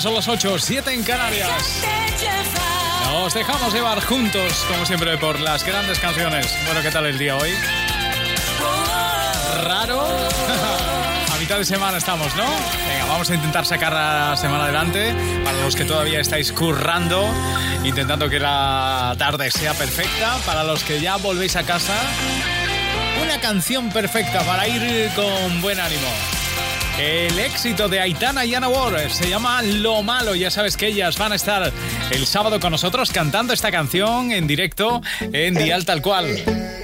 Son las 8, 7 en Canarias. Nos dejamos llevar juntos, como siempre, por las grandes canciones. Bueno, ¿qué tal el día hoy? ¿Raro? A mitad de semana estamos, ¿no? Venga, vamos a intentar sacar la semana adelante. Para los que todavía estáis currando, intentando que la tarde sea perfecta. Para los que ya volvéis a casa, una canción perfecta para ir con buen ánimo. El éxito de Aitana y Ana Ward se llama Lo Malo. Ya sabes que ellas van a estar el sábado con nosotros cantando esta canción en directo en Dial Tal Cual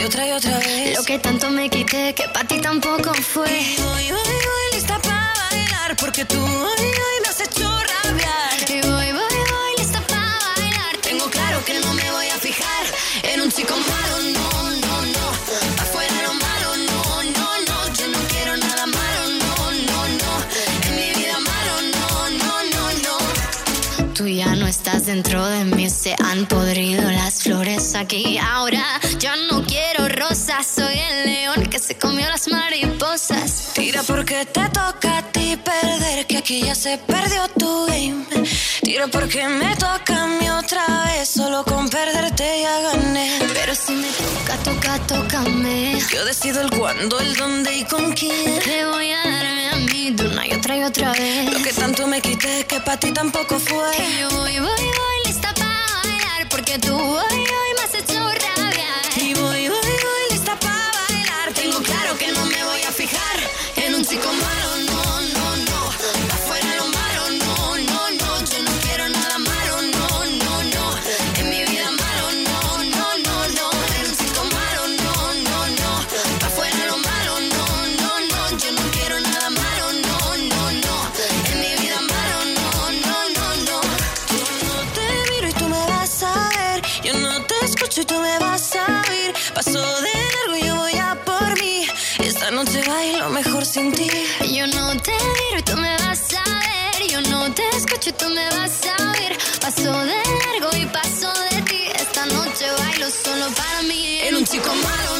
y otra y otra vez. Lo que tanto me quité que para ti tampoco fue. Voy, voy, voy lista para bailar porque tú hoy, hoy me has hecho rabiar. Y voy, voy, voy lista para bailar. Tengo claro que no me voy a fijar en un chico malo, estás dentro de mí, se han podrido las flores aquí. Ahora yo no quiero rosas, soy el león que se comió las mariposas. Tira porque te toca a ti perder, que aquí ya se perdió tu game. Tira porque me toca a mí otra vez, solo con perderte ya gané. Pero si me toca, toca, tócame. Yo decido el cuándo, el dónde y con quién. Te voy a darme una y otra y otra vez. Lo que tanto me quité que para ti tampoco fue. Y yo voy, voy, voy lista para bailar, porque tú hoy, hoy y tú me vas a oír. Paso de largo y paso de ti. Esta noche bailo solo para mí. En un chico malo,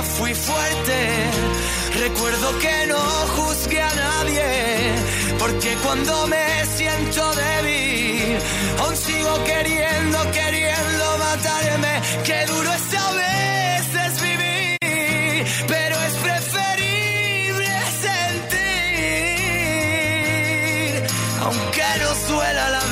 fui fuerte. Recuerdo que no juzgué a nadie, porque cuando me siento débil, aún sigo queriendo, queriendo matarme. Qué duro es a veces vivir, pero es preferible sentir, aunque no suela la vida.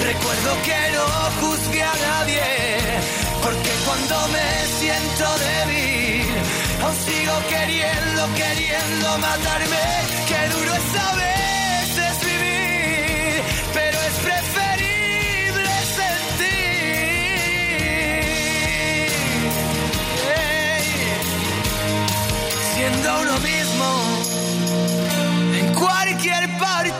Recuerdo que no juzgué a nadie porque cuando me siento débil, aún sigo queriendo, queriendo matarme. Qué duro es a veces vivir, pero es preferible sentir. Siendo uno mismo en cualquier parte.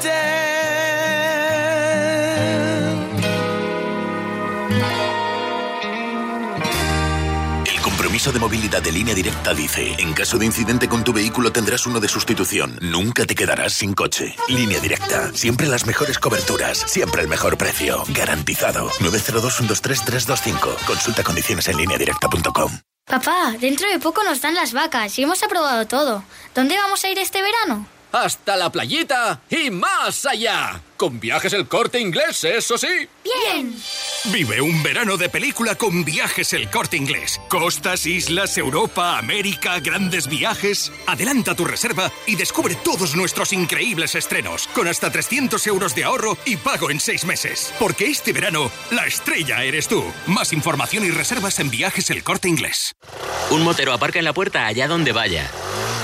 De movilidad de línea directa dice, en caso de incidente con tu vehículo tendrás uno de sustitución. Nunca te quedarás sin coche. Línea directa, siempre las mejores coberturas, siempre el mejor precio. Garantizado. 902-123-325. Consulta condiciones en línea directa.com. Papá, dentro de poco nos dan las vacas y hemos aprobado todo. ¿Dónde vamos a ir este verano? Hasta la playita y más allá. Con viajes el corte inglés, eso sí. Bien. Vive un verano de película con viajes el corte inglés. Costas, islas, Europa, América, grandes viajes. Adelanta tu reserva y descubre todos nuestros increíbles estrenos, con hasta 300 euros de ahorro y pago en seis meses. Porque este verano, la estrella eres tú. Más información y reservas en viajes el corte inglés. Un motero aparca en la puerta allá donde vaya.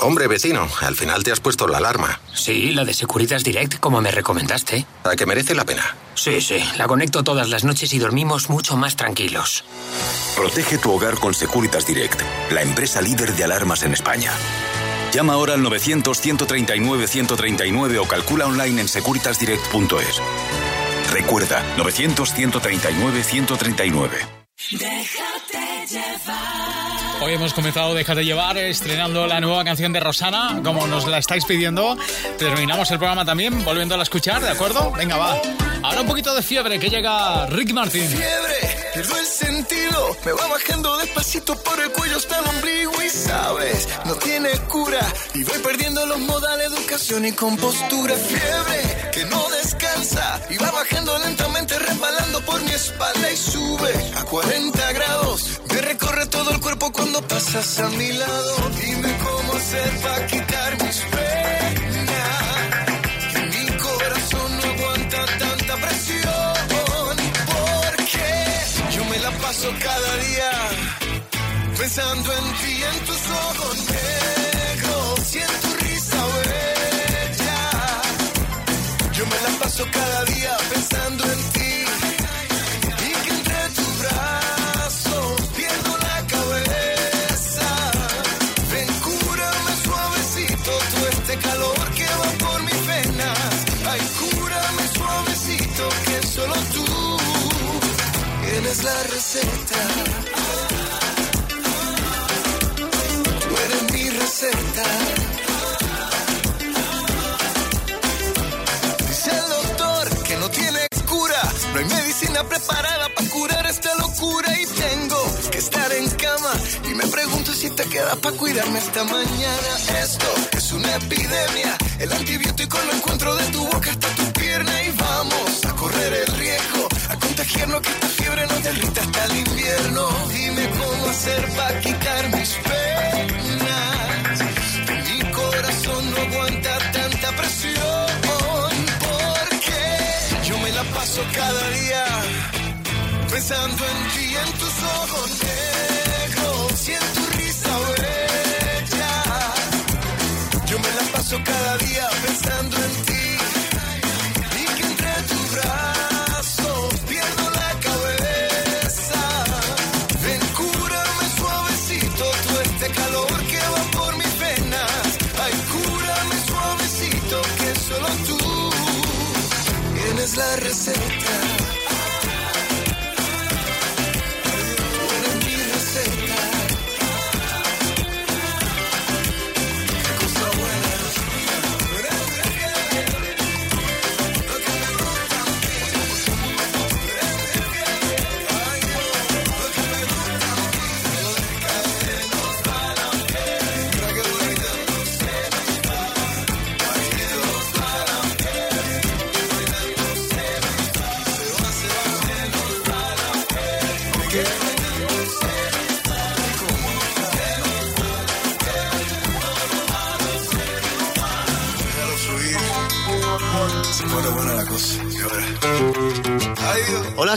Hombre, vecino, al final te has puesto la alarma. Sí, la de Securitas Direct, como me recomendaste. ¿A que merece la pena? Sí, sí, la conecto todas las noches y dormimos mucho más tranquilos. Protege tu hogar con Securitas Direct, la empresa líder de alarmas en España. Llama ahora al 900-139-139 o calcula online en securitasdirect.es. Recuerda, 900-139-139. Déjate llevar. Hoy hemos comenzado Déjate llevar estrenando la nueva canción de Rosana, como nos la estáis pidiendo. Terminamos el programa también volviéndola a escuchar, ¿de acuerdo? Venga, va. Ahora un poquito de fiebre, que llega Rick Martin. Fiebre, pierdo el sentido, me va bajando despacito por el cuello hasta el ombligo y sabes, no tiene cura. Y voy perdiendo los modales, educación y compostura. Fiebre, que no descansa y va bajando lentamente, resbalando por mi espalda y sube a 40 grados. Me recorre todo el cuerpo cuando pasas a mi lado. Dime cómo hacer para quitar mis paso cada día pensando en ti, en tus ojos queda para cuidarme esta mañana. Esto es una epidemia. El antibiótico lo encuentro de tu boca hasta tu pierna y vamos a correr el riesgo, a contagiarnos que esta fiebre nos derrita hasta el invierno. Dime cómo hacer para quitar mis penas. Mi corazón no aguanta tanta presión. Porque yo me la paso cada día pensando en ti, en tus ojos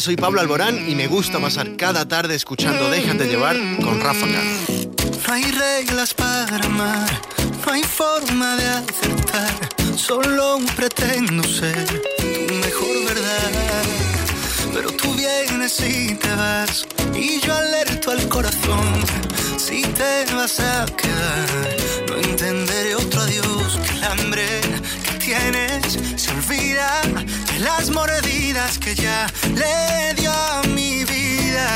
soy Pablo Alborán y me gusta pasar cada tarde escuchando Déjate llevar con Rafa. No hay reglas para amar, no hay forma de acertar. Solo pretendo ser tu mejor verdad. Pero tú vienes y te vas, y yo alerto al corazón. Si te vas a quedar, no entenderé otro adiós que el hambre tienes se olvida de las mordidas que ya le dio a mi vida.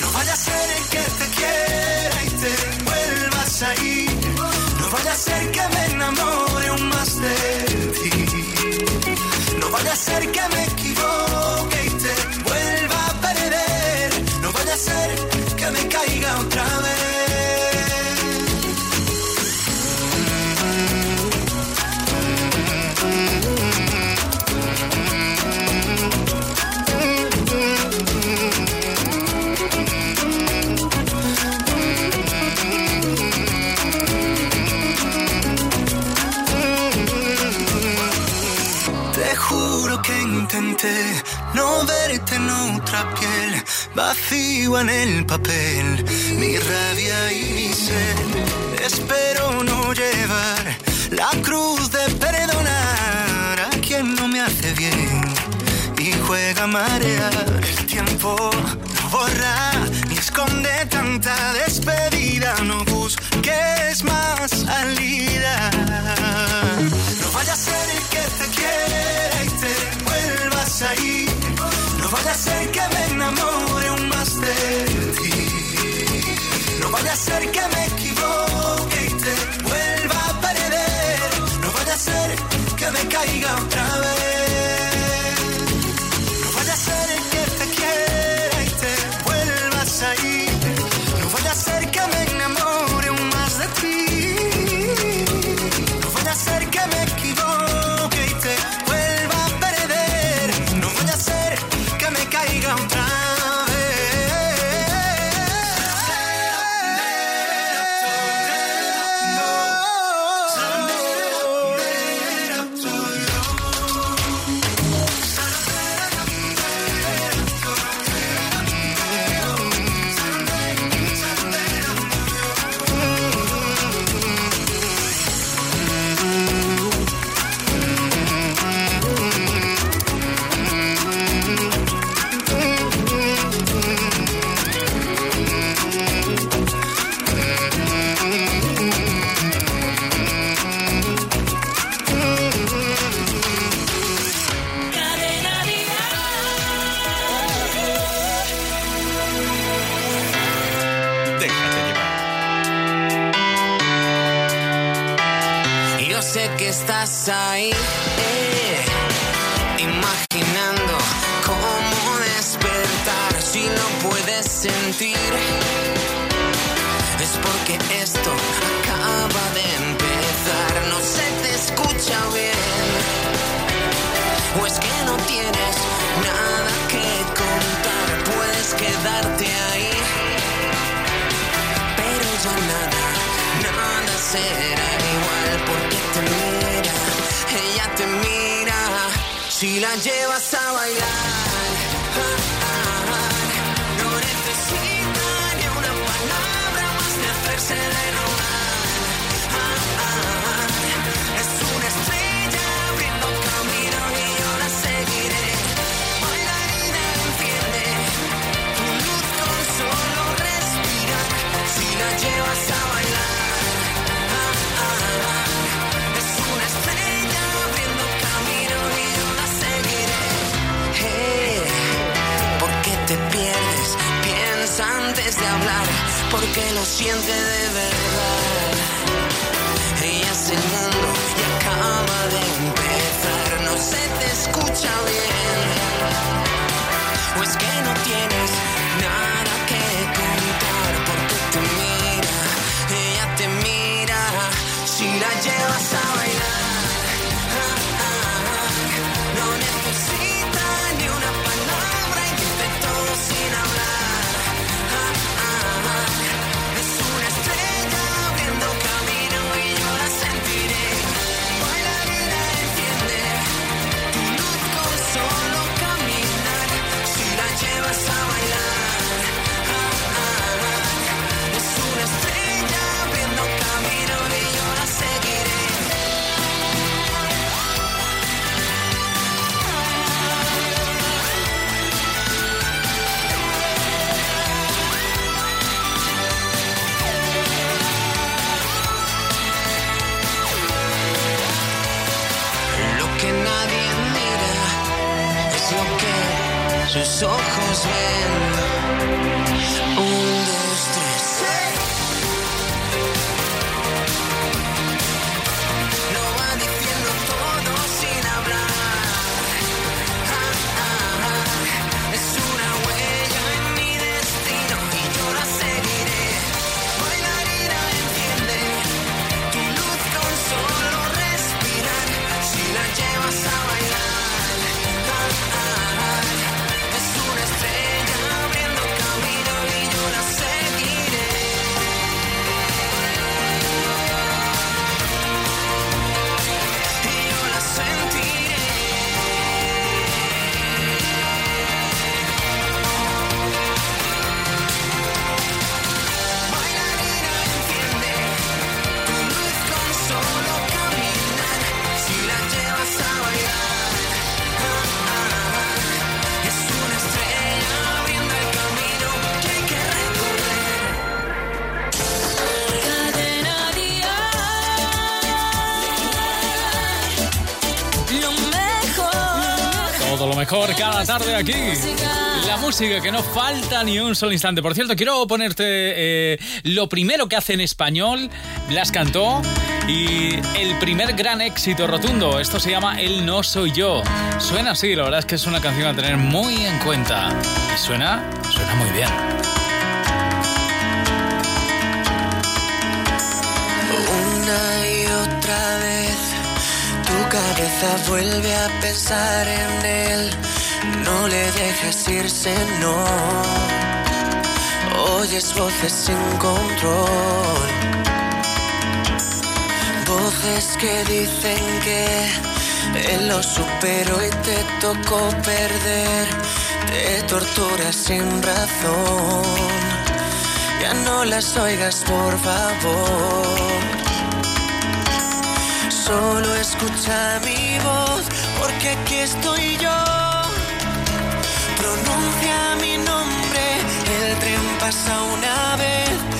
No vaya a ser que te quiera y te vuelvas a ir. No vaya a ser que me enamore aún más de ti. No vaya a ser que me no verte en otra piel, vacío en el papel, mi rabia y mi sed. Espero no llevar la cruz de perdonar a quien no me hace bien y juega a marear. El tiempo no borra ni esconde tanta despedida, no busques más salida. No vaya a ser que te quiera No vaya a ser que me enamore aún más de ti. No vaya a ser que me equivoque y te vuelva a perder. No vaya a ser que me caiga otra vez. Es porque esto acaba de empezar. No se te escucha bien. O es que no tienes nada que contar. Puedes quedarte ahí. Pero ya nada, nada será igual porque te mira. Ella te mira. Si la llevas a bailar. De hacerse porque lo siente de verdad. Ella es el mundo y acaba de empezar, no se te escucha bien. O es que no tienes nada cada tarde aquí. La música que no falta ni un solo instante. Por cierto, quiero ponerte eh, lo primero que hace en español. Blas cantó y el primer gran éxito rotundo. Esto se llama El no soy yo. Suena así, la verdad es que es una canción a tener muy en cuenta. Y suena, suena muy bien. Una y otra vez tu cabeza vuelve a pensar en él. No le dejes irse, no. Oyes voces sin control. Voces que dicen que él lo superó y te tocó perder. Te torturas sin razón. Ya no las oigas, por favor. Solo escucha mi voz, porque aquí estoy yo. Mi nombre, el tren pasa una vez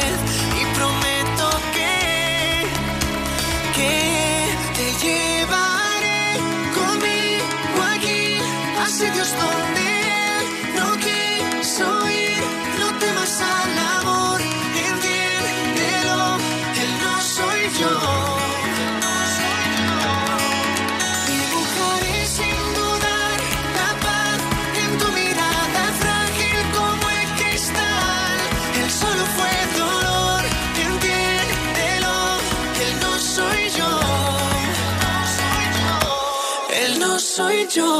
sitios donde no quiso ir. No temas al amor, entiéndelo, él no soy yo. Dibujaré sin dudar la paz en tu mirada frágil como el cristal. Él solo fue dolor, entiéndelo, él no soy yo. Él no soy yo.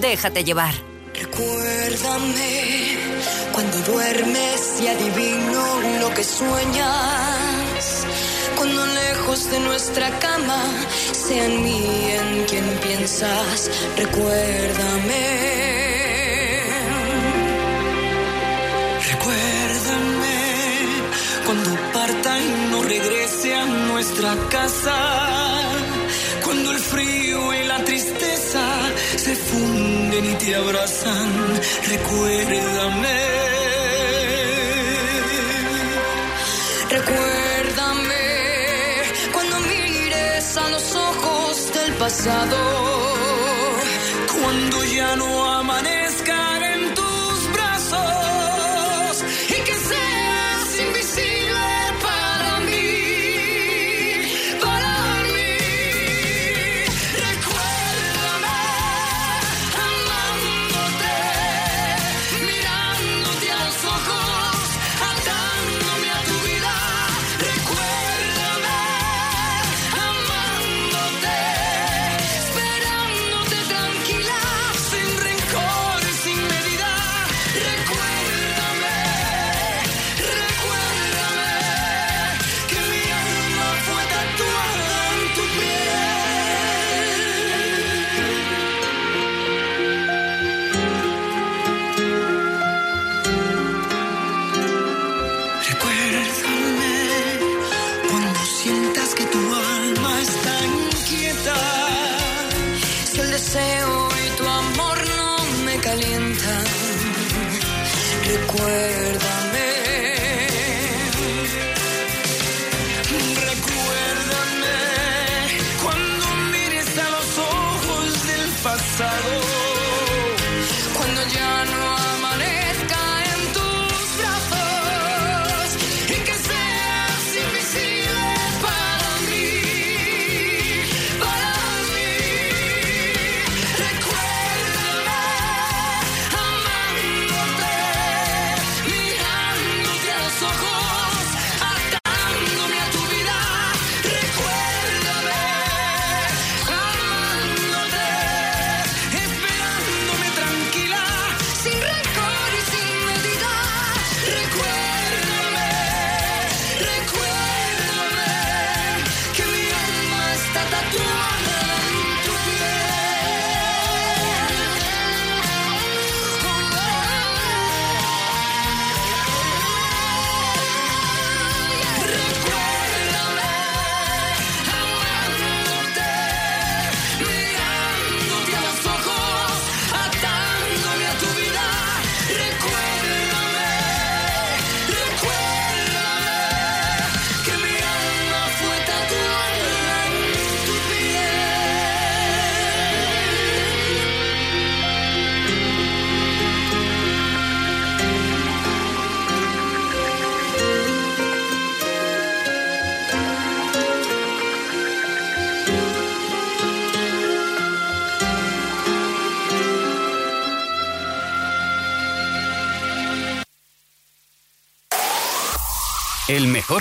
Déjate llevar. Recuérdame cuando duermes y adivino lo que sueñas. Cuando lejos de nuestra cama sea en mí en quien piensas. Recuérdame. Recuérdame cuando parta y no regrese a nuestra casa. Cuando el frío y se funden y te abrazan. Recuérdame. Recuérdame cuando mires a los ojos del pasado. Cuando ya no recuérdame.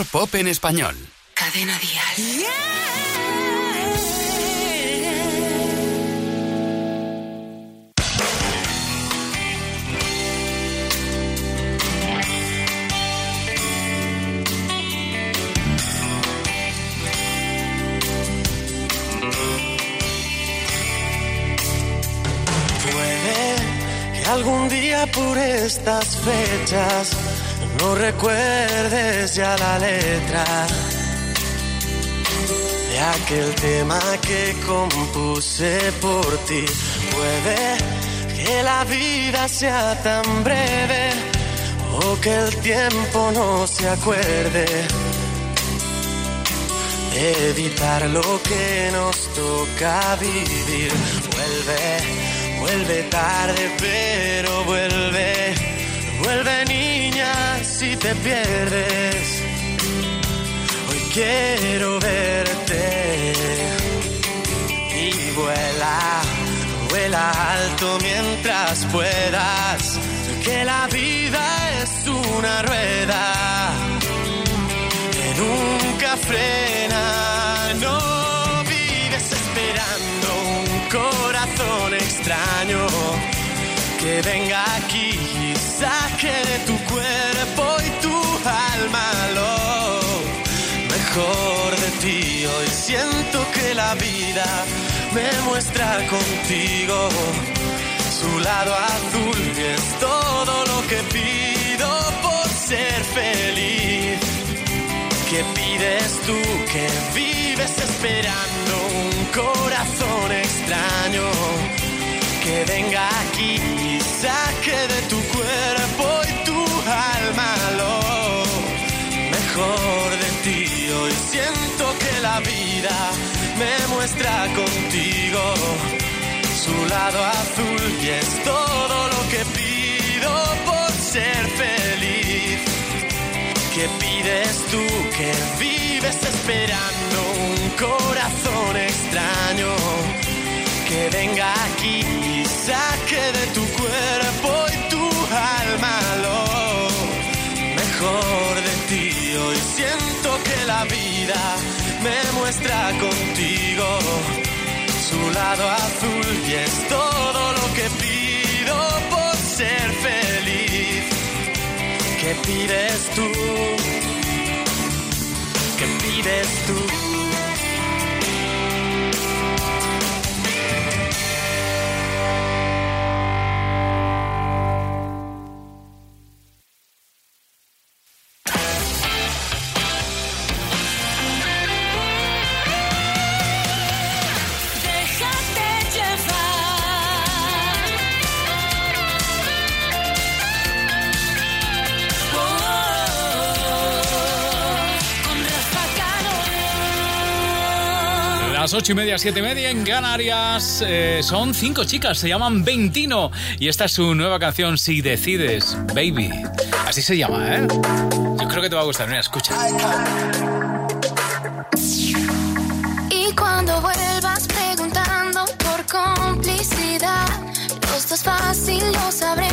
Mejor pop en español. Cadena Dial. Puede que algún día por estas fechas no recuerdes ya la letra de aquel tema que compuse por ti. Puede que la vida sea tan breve o que el tiempo no se acuerde de evitar lo que nos toca vivir. Vuelve, vuelve tarde, pero vuelve, vuelve niña si te pierdes. Hoy quiero verte. Y vuela, vuela alto mientras puedas, que la vida es una rueda que nunca frena, no vives esperando un corazón extraño que venga aquí saque de tu cuerpo y tu alma lo mejor de ti. Hoy siento que la vida me muestra contigo su lado azul y es todo lo que pido por ser feliz. ¿Qué pides tú que vives esperando un corazón extraño? Que venga aquí y saque de tu me muestra contigo su lado azul y es todo lo que pido por ser feliz. ¿Qué pides tú que vives esperando un corazón extraño? Que venga aquí me muestra contigo su lado azul y es todo lo que pido por ser feliz. ¿Qué pides tú? ¿Qué pides tú? 8 y media, 7 y media en Canarias. Eh, son cinco chicas, se llaman Ventino. Y esta es su nueva canción, Si Decides, Baby. Así se llama, ¿eh? Yo creo que te va a gustar. Mira, escucha. Y cuando vuelvas preguntando por complicidad, los dos fácil lo sabré.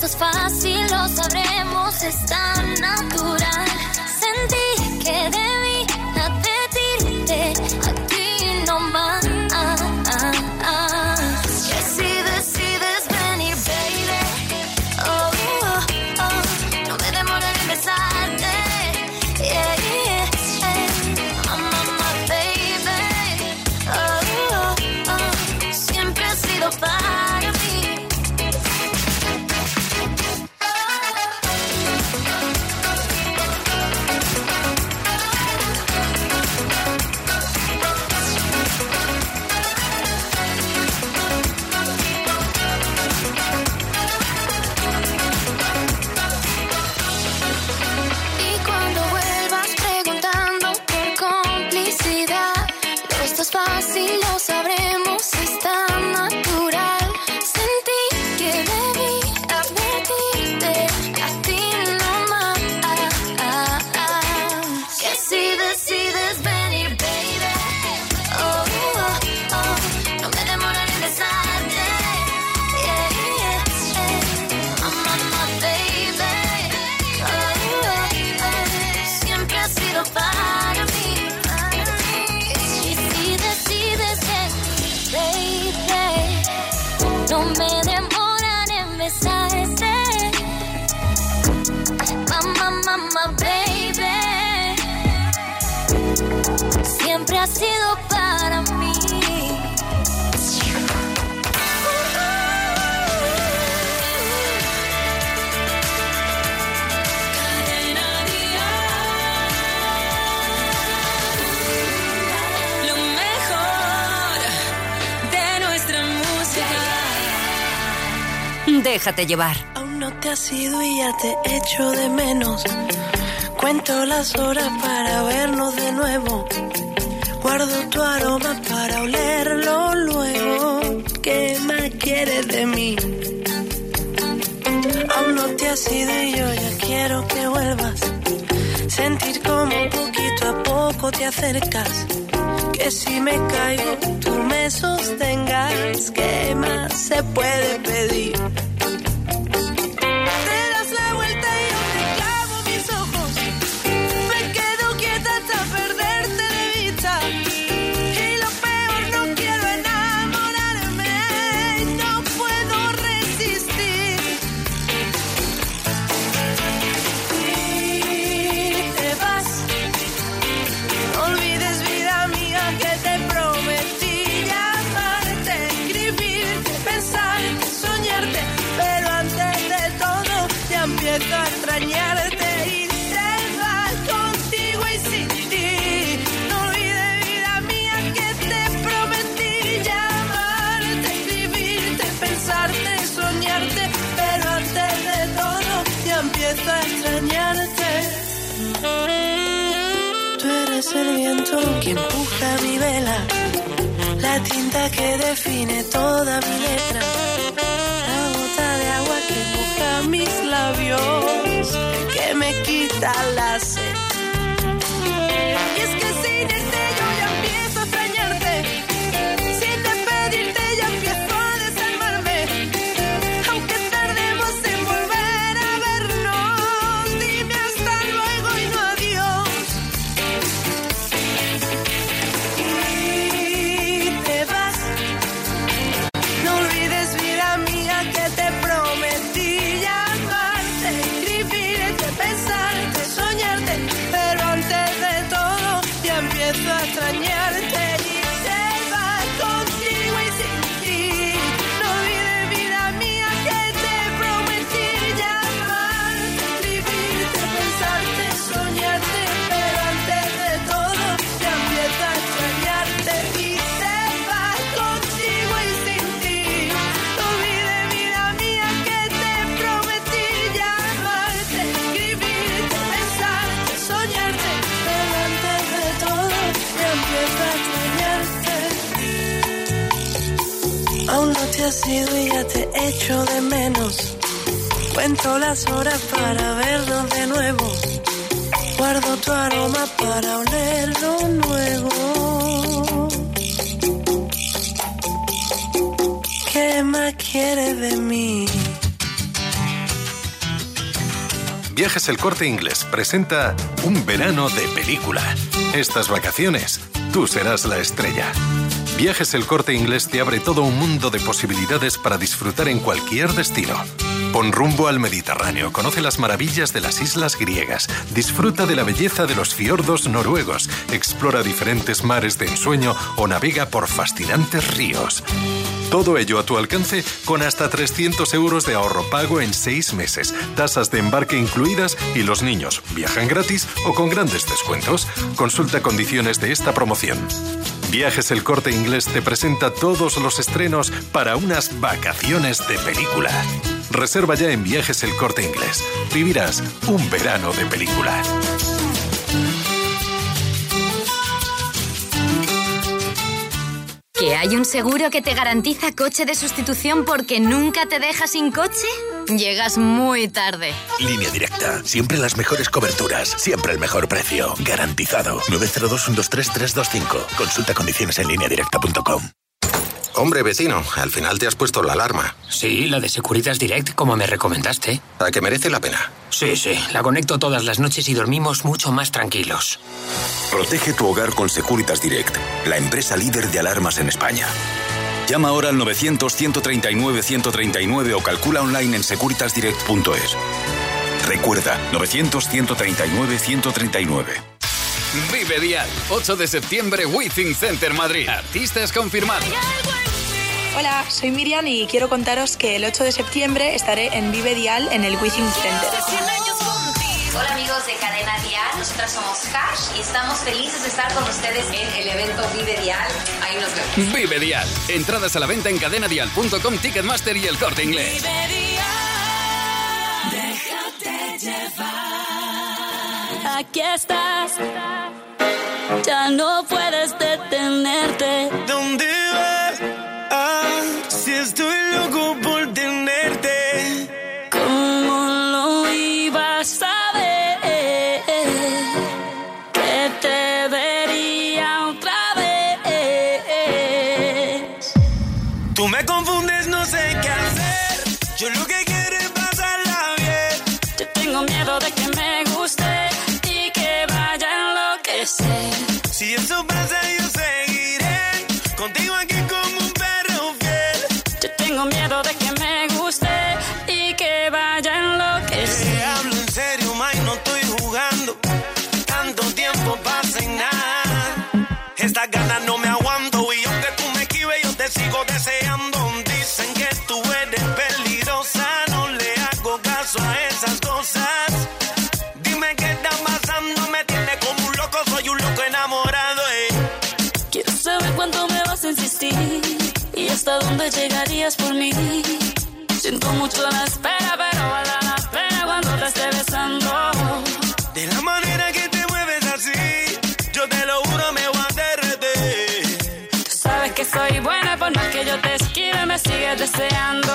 Dos fácil lo sabremos, es Déjate llevar. Aún no te has ido y ya te echo de menos. Cuento las horas para vernos de nuevo. Guardo tu aroma para olerlo luego. ¿Qué más quieres de mí? Aún no te has ido y yo ya quiero que vuelvas. Sentir como poquito a poco te acercas. Que si me caigo, tú me sostengas. ¿Qué más se puede pedir? Que empuja mi vela, la tinta que define toda mi letra, la gota de agua que moja mis labios, que me quita la sed. Te has ido y ya te echo de menos. Cuento las horas para vernos de nuevo. Guardo tu aroma para olerlo luego. ¿Qué más quieres de mí? Viajes El Corte Inglés presenta un verano de película. Estas vacaciones, tú serás la estrella. Viajes El Corte Inglés te abre todo un mundo de posibilidades para disfrutar en cualquier destino. Pon rumbo al Mediterráneo, conoce las maravillas de las islas griegas, disfruta de la belleza de los fiordos noruegos, explora diferentes mares de ensueño o navega por fascinantes ríos. Todo ello a tu alcance con hasta 300 euros de ahorro pago en seis meses, tasas de embarque incluidas y los niños viajan gratis o con grandes descuentos. Consulta condiciones de esta promoción. Viajes El Corte Inglés te presenta todos los estrenos para unas vacaciones de película. Reserva ya en Viajes El Corte Inglés. Vivirás un verano de película. ¿Que hay un seguro que te garantiza coche de sustitución porque nunca te deja sin coche? Llegas muy tarde. Línea directa. Siempre las mejores coberturas. Siempre el mejor precio. Garantizado. 902-123-325. Consulta condiciones en lineadirecta.com. Hombre, vecino, al final te has puesto la alarma. Sí, la de Securitas Direct, como me recomendaste. ¿A que merece la pena? Sí, sí, la conecto todas las noches y dormimos mucho más tranquilos. Protege tu hogar con Securitas Direct, la empresa líder de alarmas en España. Llama ahora al 900-139-139 o calcula online en securitasdirect.es. Recuerda, 900-139-139. Vive Dial, 8 de septiembre, Withing Center Madrid. Artistas confirmados. Hola, soy Miriam y quiero contaros que el 8 de septiembre estaré en Vive Dial en el Withing Center. Hola amigos de Cadena Dial, nosotras somos Hash y estamos felices de estar con ustedes en el evento Vive Dial. Ahí nos vemos. Vive Dial. Entradas a la venta en cadenadial.com, Ticketmaster y el corte inglés. Déjate llevar. Aquí estás. Ya no puedes detenerte. ¿Dónde hasta dónde llegarías por mí. Siento mucho la espera, pero vale la pena cuando te esté besando. De la manera que te mueves así, yo te lo juro, me voy a derretir. Tú sabes que soy buena, por más que yo te esquive, me sigues deseando.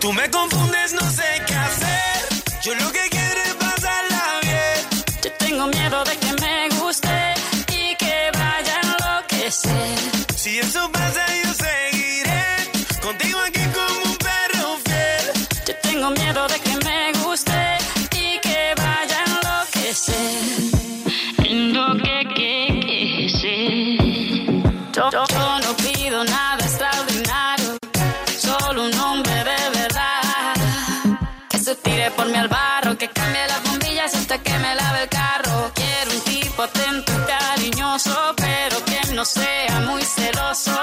Tú me confundes, no sé qué hacer. Yo lo que quiero es pasarla bien. Yo tengo miedo de que me guste y que vaya a enloquecer. Si eso pasa, yo pero que no sea muy celoso.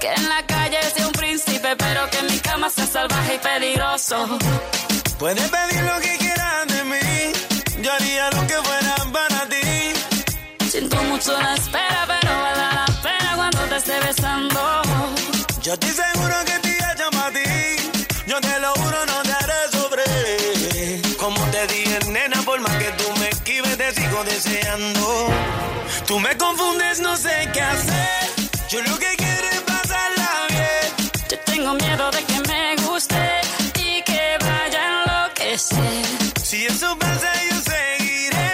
Que en la calle sea un príncipe, pero que en mi cama sea salvaje y peligroso. Puedes pedir lo que quieras de mí. Yo haría lo que fuera para ti. Siento mucho la espera, pero vale la pena cuando te esté besando. Yo estoy seguro que te llamo a ti. Yo te lo juro, no te haré sobre. Como te dije, nena, por más que tú me esquives, te sigo deseando. Tú me confundes, no sé qué hacer. Yo lo que quiero es pasarla bien. Yo tengo miedo de que me guste y que vaya a enloquecer. Si eso pasa, yo seguiré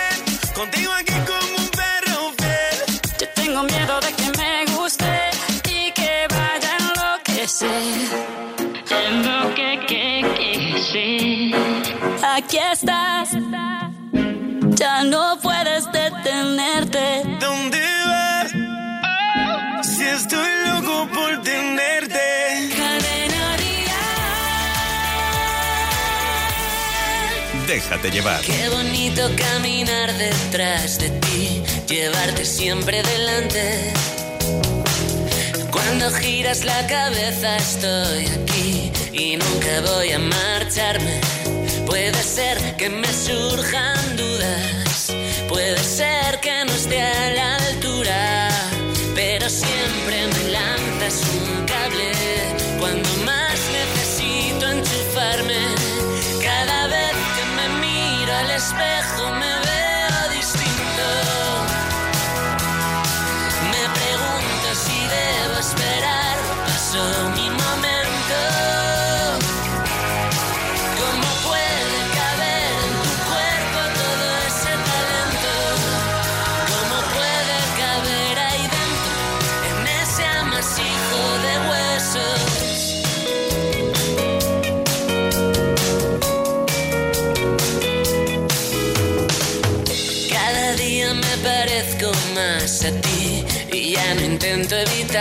contigo aquí como un perro fiel. Yo tengo miedo de que me guste y que vaya a enloquecer. Enloquecer. Aquí estás. Ya no puedes detenerte. Déjate llevar. Qué bonito caminar detrás de ti, llevarte siempre delante. Cuando giras la cabeza estoy aquí y nunca voy a marcharme. Puede ser que me surjan dudas, puede ser que no esté a la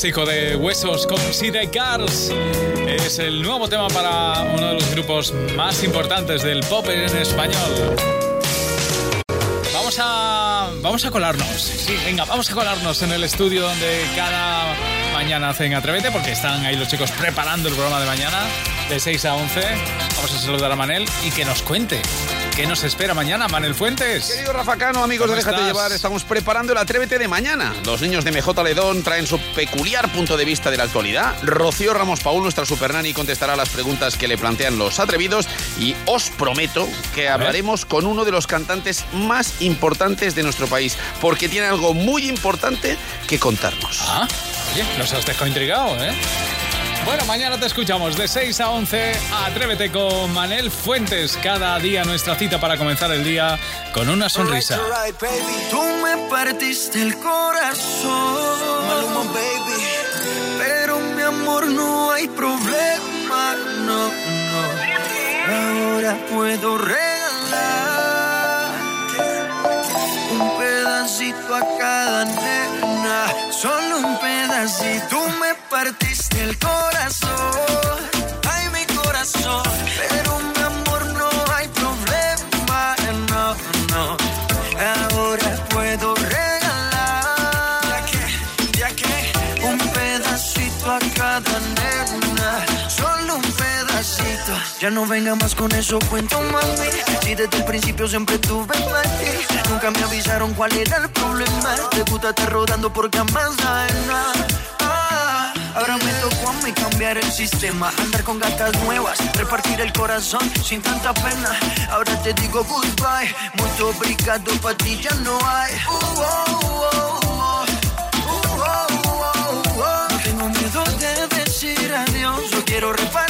amasijo de huesos con City Cars. Es el nuevo tema para uno de los grupos más importantes del pop en español. Vamos a, vamos a colarnos. Sí, venga, vamos a colarnos en el estudio donde cada mañana hacen Atrévete, porque están ahí los chicos preparando el programa de mañana, de 6 a 11. Vamos a saludar a Manel y que nos cuente qué nos espera mañana, Manel Fuentes. Querido Rafa Cano, amigos de ¿Cómo Déjate estás? Llevar, estamos preparando el Atrévete de mañana. Los niños de MJ Ledón traen su peculiar punto de vista de la actualidad. Rocío Ramos Paul, nuestra supernani, contestará las preguntas que le plantean los atrevidos. Y os prometo que hablaremos con uno de los cantantes más importantes de nuestro país, porque tiene algo muy importante que contarnos. Ah, oye, nos has dejado intrigado, ¿eh? Bueno, mañana te escuchamos de 6 a 11. Atrévete con Manel Fuentes. Cada día nuestra cita para comenzar el día con una sonrisa. Tú me partiste el corazón, Maluma, baby. Pero mi amor no hay problema, no, no. Ahora puedo regalar un pedacito a cada nena, solo un pedacito. Me partiste el corazón, ay mi corazón. Pero Ya no venga más con eso, cuento mami. Si desde el principio siempre tuve ti, nunca me avisaron cuál era el problema. Te gusta estar rodando por camas. Ah, Ahora me tocó a mí cambiar el sistema, andar con gatas nuevas, repartir el corazón sin tanta pena. Ahora te digo goodbye, mucho obrigado, pa' ti ya no hay. Uh, oh, oh, oh. Uh, oh, oh, oh. No tengo miedo de decir adiós, yo quiero repartirme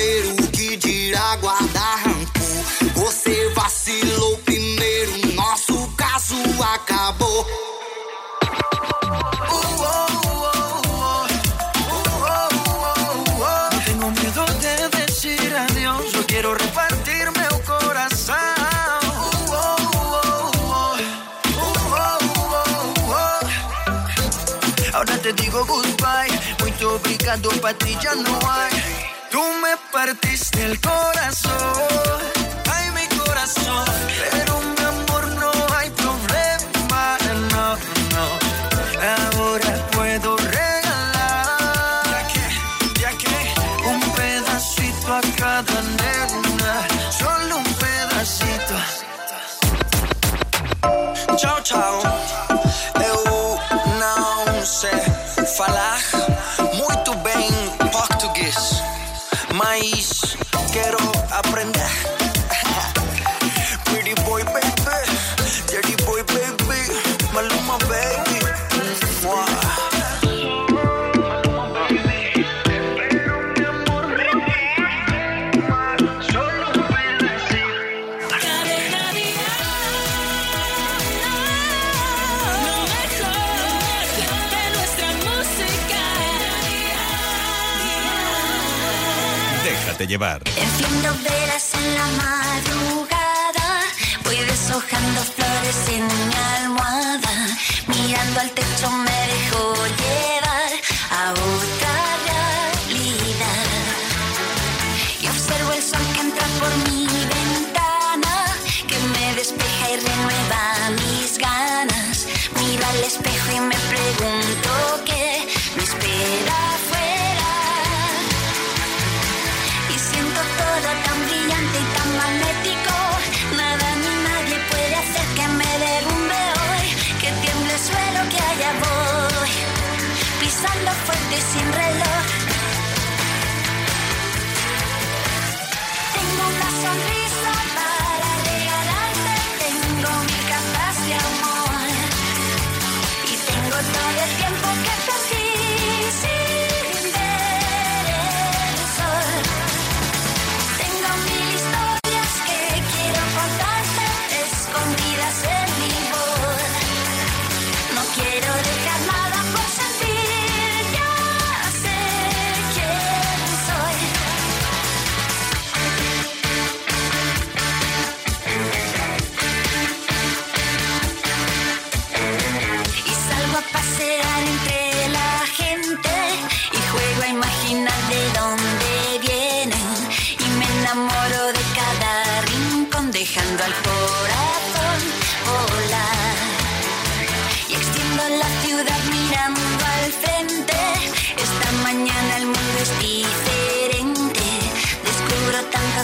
No tengo miedo de decir adiós, yo quiero repartirme un corazón. Ahora te digo goodbye, muy obrigado, para ti ya no hay. Tú me partiste el corazón. town. Eu não sei falar. Enciendo velas en la madrugada, voy deshojando flores en mi almohada, mirando al techo me dejo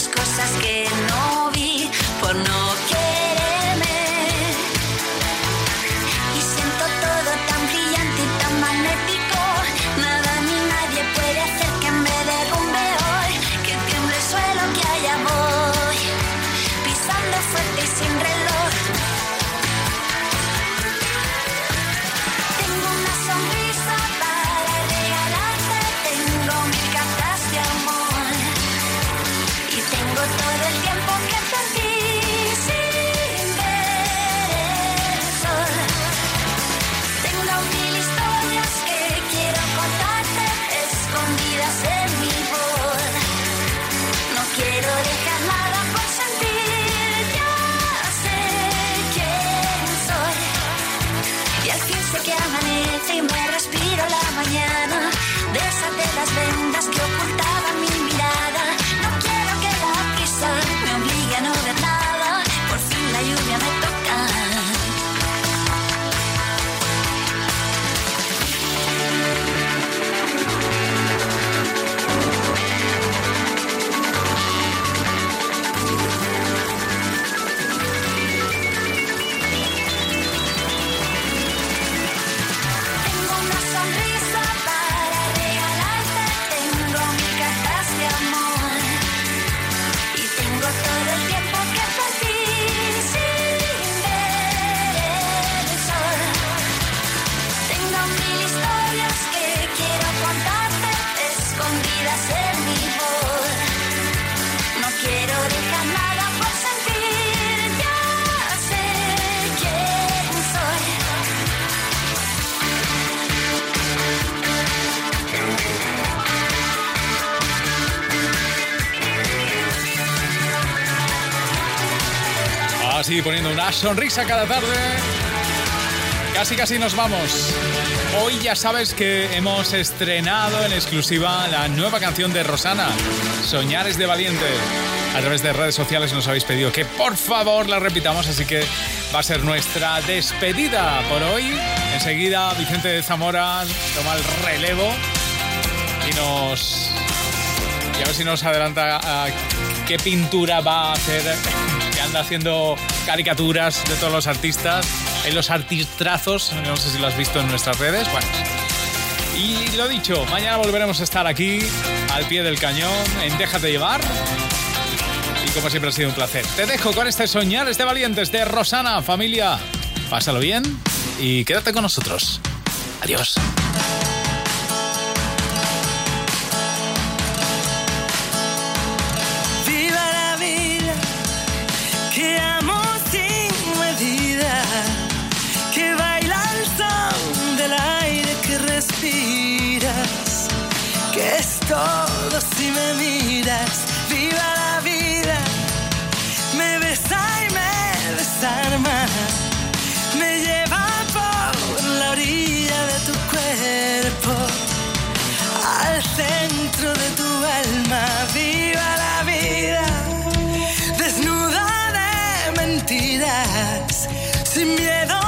cosas que así poniendo una sonrisa cada tarde. Casi casi nos vamos. Hoy ya sabes que hemos estrenado en exclusiva la nueva canción de Rosana, Soñares de Valiente. A través de redes sociales nos habéis pedido que por favor la repitamos, así que va a ser nuestra despedida por hoy. Enseguida Vicente de Zamora toma el relevo y nos... Y a ver si nos adelanta qué pintura va a hacer, haciendo caricaturas de todos los artistas, en los artistrazos, no sé si lo has visto en nuestras redes, bueno. Y lo dicho, mañana volveremos a estar aquí, al pie del cañón, en Déjate llevar. Y como siempre ha sido un placer. Te dejo con este soñar, este valientes de Rosana, familia. Pásalo bien y quédate con nosotros. Adiós. Si me miras. Viva la vida, me besa y me desarma, me lleva por la orilla de tu cuerpo al centro de tu alma. Viva la vida, desnuda de mentiras, sin miedo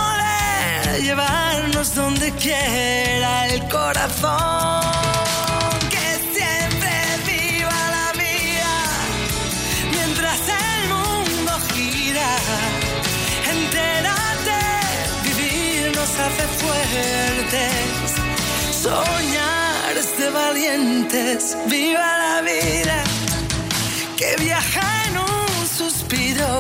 de llevarnos donde quiera el corazón. Soñar es de valientes, viva la vida, que viaja en un suspiro,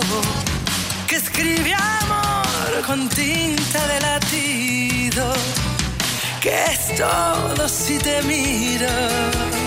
que escribe amor con tinta de latido, que es todo si te miro.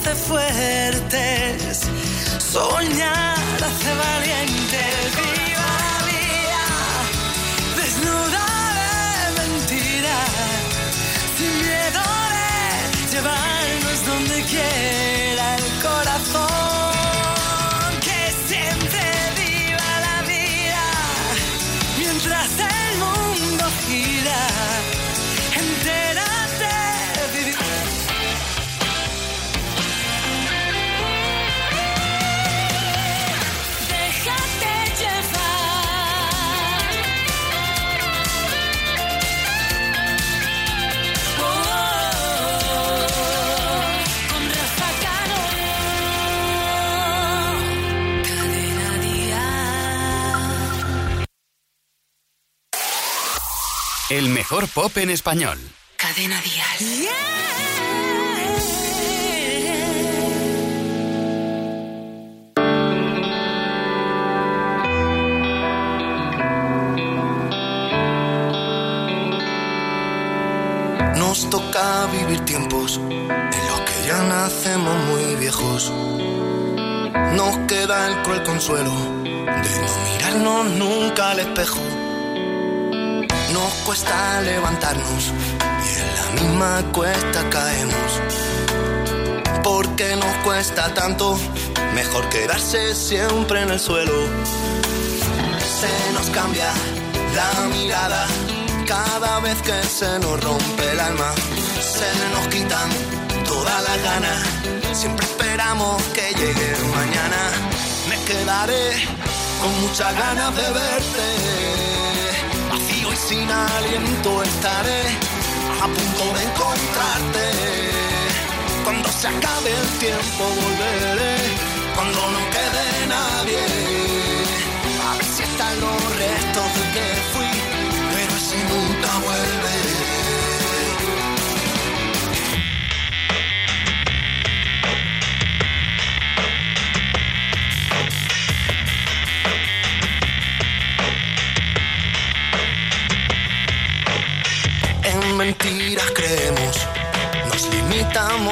Hace fuertes. Soñar hace valientes. Pop en español. Cadena Dial. Nos toca vivir tiempos en los que ya nacemos muy viejos. Nos queda el cruel consuelo de no mirarnos nunca al espejo. Nos cuesta levantarnos y en la misma cuesta caemos. Porque nos cuesta tanto, mejor quedarse siempre en el suelo. Se nos cambia la mirada, Cada vez que se nos rompe el alma, se nos quitan todas las ganas. Siempre esperamos que llegue mañana. Me quedaré con muchas ganas de verte. Sin aliento estaré a punto de encontrarte. Cuando se acabe el tiempo volveré. Cuando no quede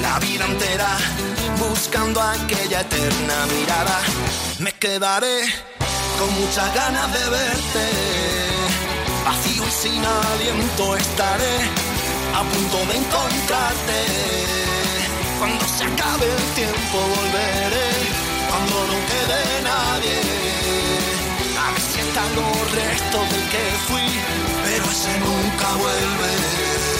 la vida entera buscando aquella eterna mirada. Me quedaré con muchas ganas de verte. Vacío y sin aliento estaré a punto de encontrarte. Cuando se acabe el tiempo volveré, cuando no quede nadie. A ver si los restos del que fui, pero ese nunca vuelve.